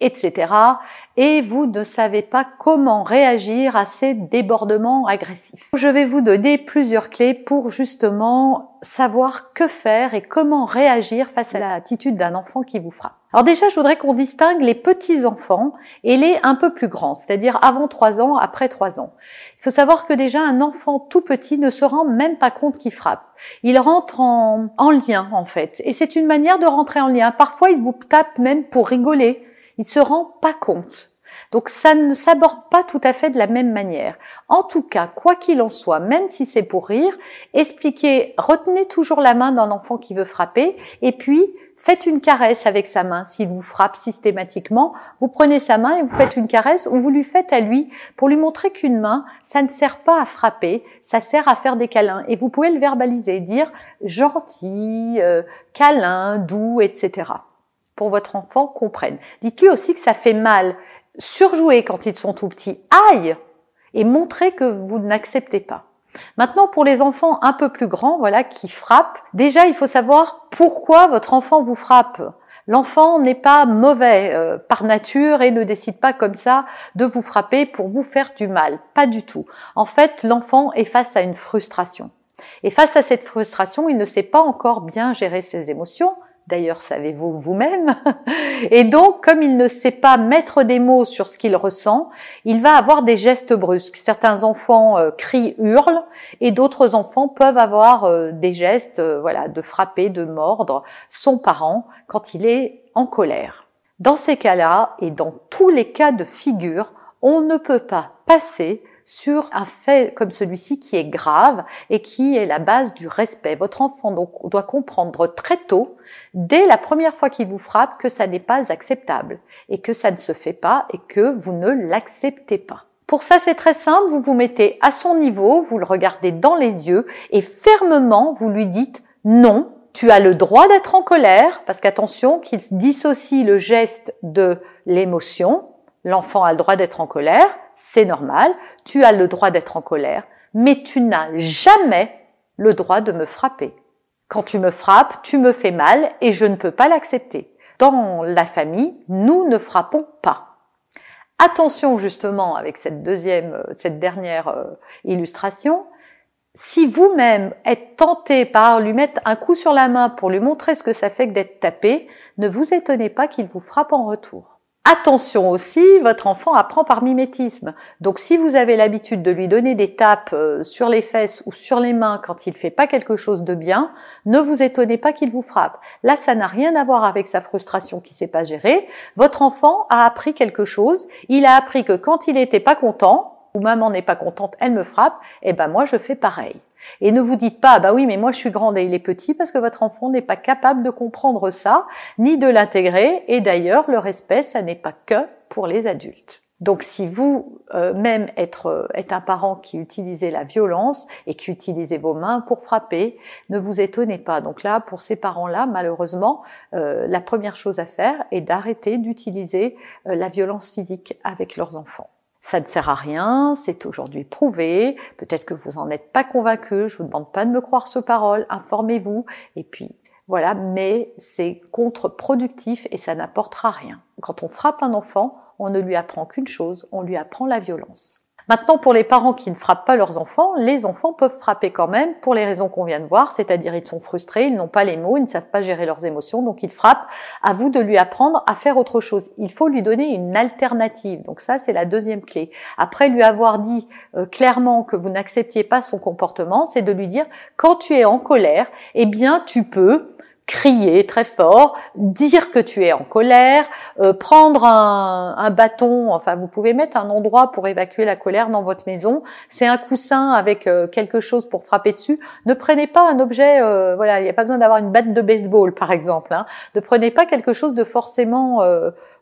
etc. Et vous ne savez pas comment réagir à ces débordements agressifs. Je vais vous donner plusieurs clés pour justement savoir que faire et comment réagir face à l'attitude d'un enfant qui vous frappe. Alors déjà, je voudrais qu'on distingue les petits enfants et les un peu plus grands, c'est-à-dire avant 3 ans, après 3 ans. Il faut savoir que déjà un enfant tout petit ne se rend même pas compte qu'il frappe. Il rentre en, en lien en fait, et c'est une manière de rentrer en lien. Parfois, il vous tape même pour rigoler. Il se rend pas compte. Donc ça ne s'aborde pas tout à fait de la même manière. En tout cas, quoi qu'il en soit, même si c'est pour rire, expliquez, retenez toujours la main d'un enfant qui veut frapper et puis faites une caresse avec sa main. S'il vous frappe systématiquement, vous prenez sa main et vous faites une caresse ou vous lui faites à lui pour lui montrer qu'une main, ça ne sert pas à frapper, ça sert à faire des câlins. Et vous pouvez le verbaliser, dire gentil, euh, câlin, doux, etc. Pour votre enfant comprenne. Dites-lui aussi que ça fait mal. Surjouer quand ils sont tout petits. Aïe Et montrez que vous n'acceptez pas. Maintenant, pour les enfants un peu plus grands, voilà, qui frappent, déjà, il faut savoir pourquoi votre enfant vous frappe. L'enfant n'est pas mauvais euh, par nature et ne décide pas comme ça de vous frapper pour vous faire du mal. Pas du tout. En fait, l'enfant est face à une frustration. Et face à cette frustration, il ne sait pas encore bien gérer ses émotions, D'ailleurs, savez-vous vous-même Et donc, comme il ne sait pas mettre des mots sur ce qu'il ressent, il va avoir des gestes brusques. Certains enfants euh, crient, hurlent, et d'autres enfants peuvent avoir euh, des gestes, euh, voilà, de frapper, de mordre son parent quand il est en colère. Dans ces cas-là, et dans tous les cas de figure, on ne peut pas passer sur un fait comme celui-ci qui est grave et qui est la base du respect. Votre enfant doit comprendre très tôt, dès la première fois qu'il vous frappe, que ça n'est pas acceptable et que ça ne se fait pas et que vous ne l'acceptez pas. Pour ça, c'est très simple, vous vous mettez à son niveau, vous le regardez dans les yeux et fermement, vous lui dites non, tu as le droit d'être en colère, parce qu'attention, qu'il dissocie le geste de l'émotion. L'enfant a le droit d'être en colère, c'est normal, tu as le droit d'être en colère, mais tu n'as jamais le droit de me frapper. Quand tu me frappes, tu me fais mal et je ne peux pas l'accepter. Dans la famille, nous ne frappons pas. Attention justement avec cette deuxième, cette dernière euh, illustration. Si vous-même êtes tenté par lui mettre un coup sur la main pour lui montrer ce que ça fait que d'être tapé, ne vous étonnez pas qu'il vous frappe en retour. Attention aussi, votre enfant apprend par mimétisme. Donc si vous avez l'habitude de lui donner des tapes euh, sur les fesses ou sur les mains quand il fait pas quelque chose de bien, ne vous étonnez pas qu'il vous frappe. Là, ça n'a rien à voir avec sa frustration qui sait pas gérer. Votre enfant a appris quelque chose. Il a appris que quand il était pas content, ou maman n'est pas contente, elle me frappe, et eh ben moi je fais pareil. Et ne vous dites pas, bah oui, mais moi je suis grande et il est petit, parce que votre enfant n'est pas capable de comprendre ça, ni de l'intégrer. Et d'ailleurs, le respect, ça n'est pas que pour les adultes. Donc si vous euh, même être, euh, êtes un parent qui utilisez la violence et qui utilisez vos mains pour frapper, ne vous étonnez pas. Donc là, pour ces parents-là, malheureusement, euh, la première chose à faire est d'arrêter d'utiliser la violence physique avec leurs enfants. Ça ne sert à rien, c'est aujourd'hui prouvé, peut-être que vous n'en êtes pas convaincu, je vous demande pas de me croire ce parole, informez-vous, et puis voilà, mais c'est contre-productif et ça n'apportera rien. Quand on frappe un enfant, on ne lui apprend qu'une chose, on lui apprend la violence. Maintenant, pour les parents qui ne frappent pas leurs enfants, les enfants peuvent frapper quand même pour les raisons qu'on vient de voir, c'est-à-dire ils sont frustrés, ils n'ont pas les mots, ils ne savent pas gérer leurs émotions, donc ils frappent. À vous de lui apprendre à faire autre chose. Il faut lui donner une alternative. Donc ça, c'est la deuxième clé. Après lui avoir dit euh, clairement que vous n'acceptiez pas son comportement, c'est de lui dire quand tu es en colère, eh bien tu peux crier très fort, dire que tu es en colère, euh, prendre un, bâton, enfin vous pouvez mettre un endroit pour évacuer la colère dans votre maison, c'est un coussin avec euh, quelque chose pour frapper dessus. Ne prenez pas un objet, euh, voilà, il n'y a pas besoin d'avoir une batte de baseball par exemple. Hein. Ne prenez pas quelque chose de forcément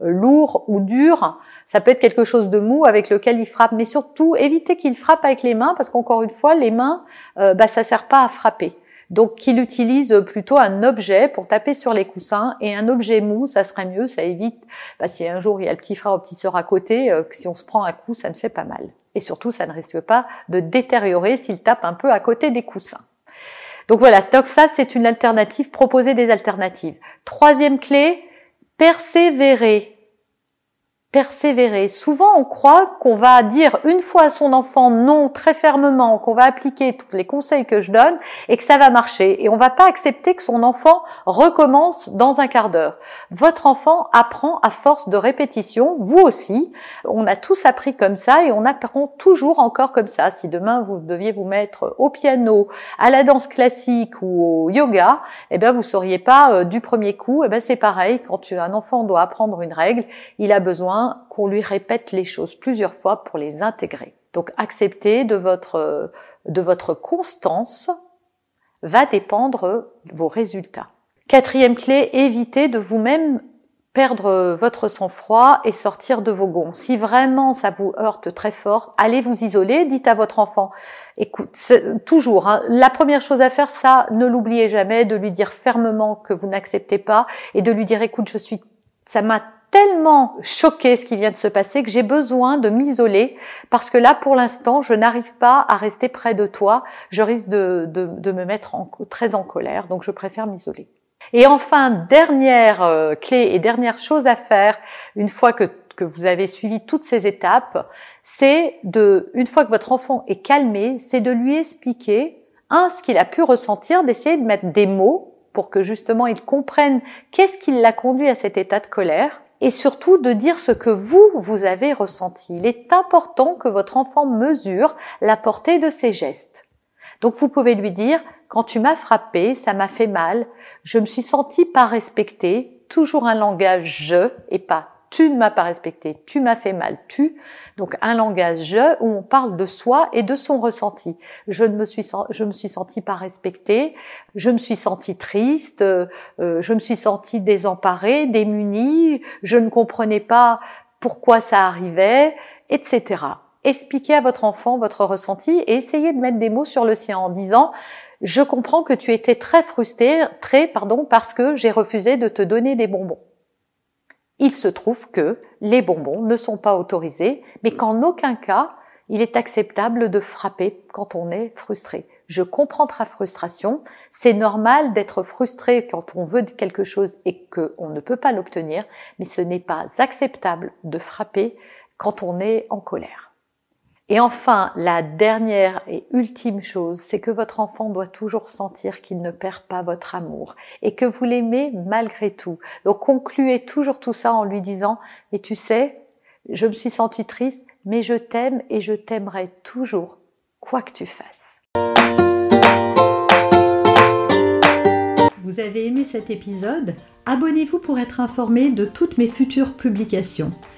lourd ou dur. Ça peut être quelque chose de mou avec lequel il frappe, mais surtout évitez qu'il frappe avec les mains parce qu'encore une fois, les mains, bah ça sert pas à frapper. Donc qu'il utilise plutôt un objet pour taper sur les coussins et un objet mou, ça serait mieux, ça évite, bah, si un jour il y a le petit frère ou petit sœur à côté, euh, si on se prend un coup, ça ne fait pas mal. Et surtout, ça ne risque pas de détériorer s'il tape un peu à côté des coussins. Donc voilà, donc ça c'est une alternative, proposer des alternatives. Troisième clé, persévérer persévérer. Souvent, on croit qu'on va dire une fois à son enfant non très fermement, qu'on va appliquer tous les conseils que je donne et que ça va marcher. Et on va pas accepter que son enfant recommence dans un quart d'heure. Votre enfant apprend à force de répétition, vous aussi. On a tous appris comme ça et on apprend toujours encore comme ça. Si demain vous deviez vous mettre au piano, à la danse classique ou au yoga, eh ben vous sauriez pas euh, du premier coup. Eh ben c'est pareil. Quand un enfant doit apprendre une règle, il a besoin qu'on lui répète les choses plusieurs fois pour les intégrer. Donc accepter de votre, de votre constance va dépendre vos résultats. Quatrième clé, évitez de vous-même perdre votre sang-froid et sortir de vos gonds. Si vraiment ça vous heurte très fort, allez vous isoler, dites à votre enfant, écoute, toujours, hein, la première chose à faire, ça, ne l'oubliez jamais, de lui dire fermement que vous n'acceptez pas et de lui dire, écoute, je suis, ça m'a tellement choqué ce qui vient de se passer que j'ai besoin de m'isoler parce que là, pour l'instant, je n'arrive pas à rester près de toi. Je risque de, de, me mettre en, très en colère, donc je préfère m'isoler. Et enfin, dernière euh, clé et dernière chose à faire une fois que, que vous avez suivi toutes ces étapes, c'est de, une fois que votre enfant est calmé, c'est de lui expliquer, un, ce qu'il a pu ressentir, d'essayer de mettre des mots pour que justement il comprenne qu'est-ce qui l'a conduit à cet état de colère, et surtout de dire ce que vous, vous avez ressenti. Il est important que votre enfant mesure la portée de ses gestes. Donc vous pouvez lui dire, quand tu m'as frappé, ça m'a fait mal, je me suis senti pas respecté, toujours un langage je et pas tu ne m'as pas respecté, tu m'as fait mal, tu. Donc un langage je où on parle de soi et de son ressenti. Je ne me suis je me suis senti pas respecté, je me suis senti triste, euh, je me suis senti désemparée, démunie, je ne comprenais pas pourquoi ça arrivait, etc. Expliquez à votre enfant votre ressenti et essayez de mettre des mots sur le sien en disant je comprends que tu étais très frustré, très pardon parce que j'ai refusé de te donner des bonbons. Il se trouve que les bonbons ne sont pas autorisés, mais qu'en aucun cas il est acceptable de frapper quand on est frustré. Je comprends ta frustration. C'est normal d'être frustré quand on veut quelque chose et qu'on ne peut pas l'obtenir, mais ce n'est pas acceptable de frapper quand on est en colère. Et enfin, la dernière et ultime chose, c'est que votre enfant doit toujours sentir qu'il ne perd pas votre amour et que vous l'aimez malgré tout. Donc concluez toujours tout ça en lui disant, mais tu sais, je me suis sentie triste, mais je t'aime et je t'aimerai toujours, quoi que tu fasses. Vous avez aimé cet épisode? Abonnez-vous pour être informé de toutes mes futures publications.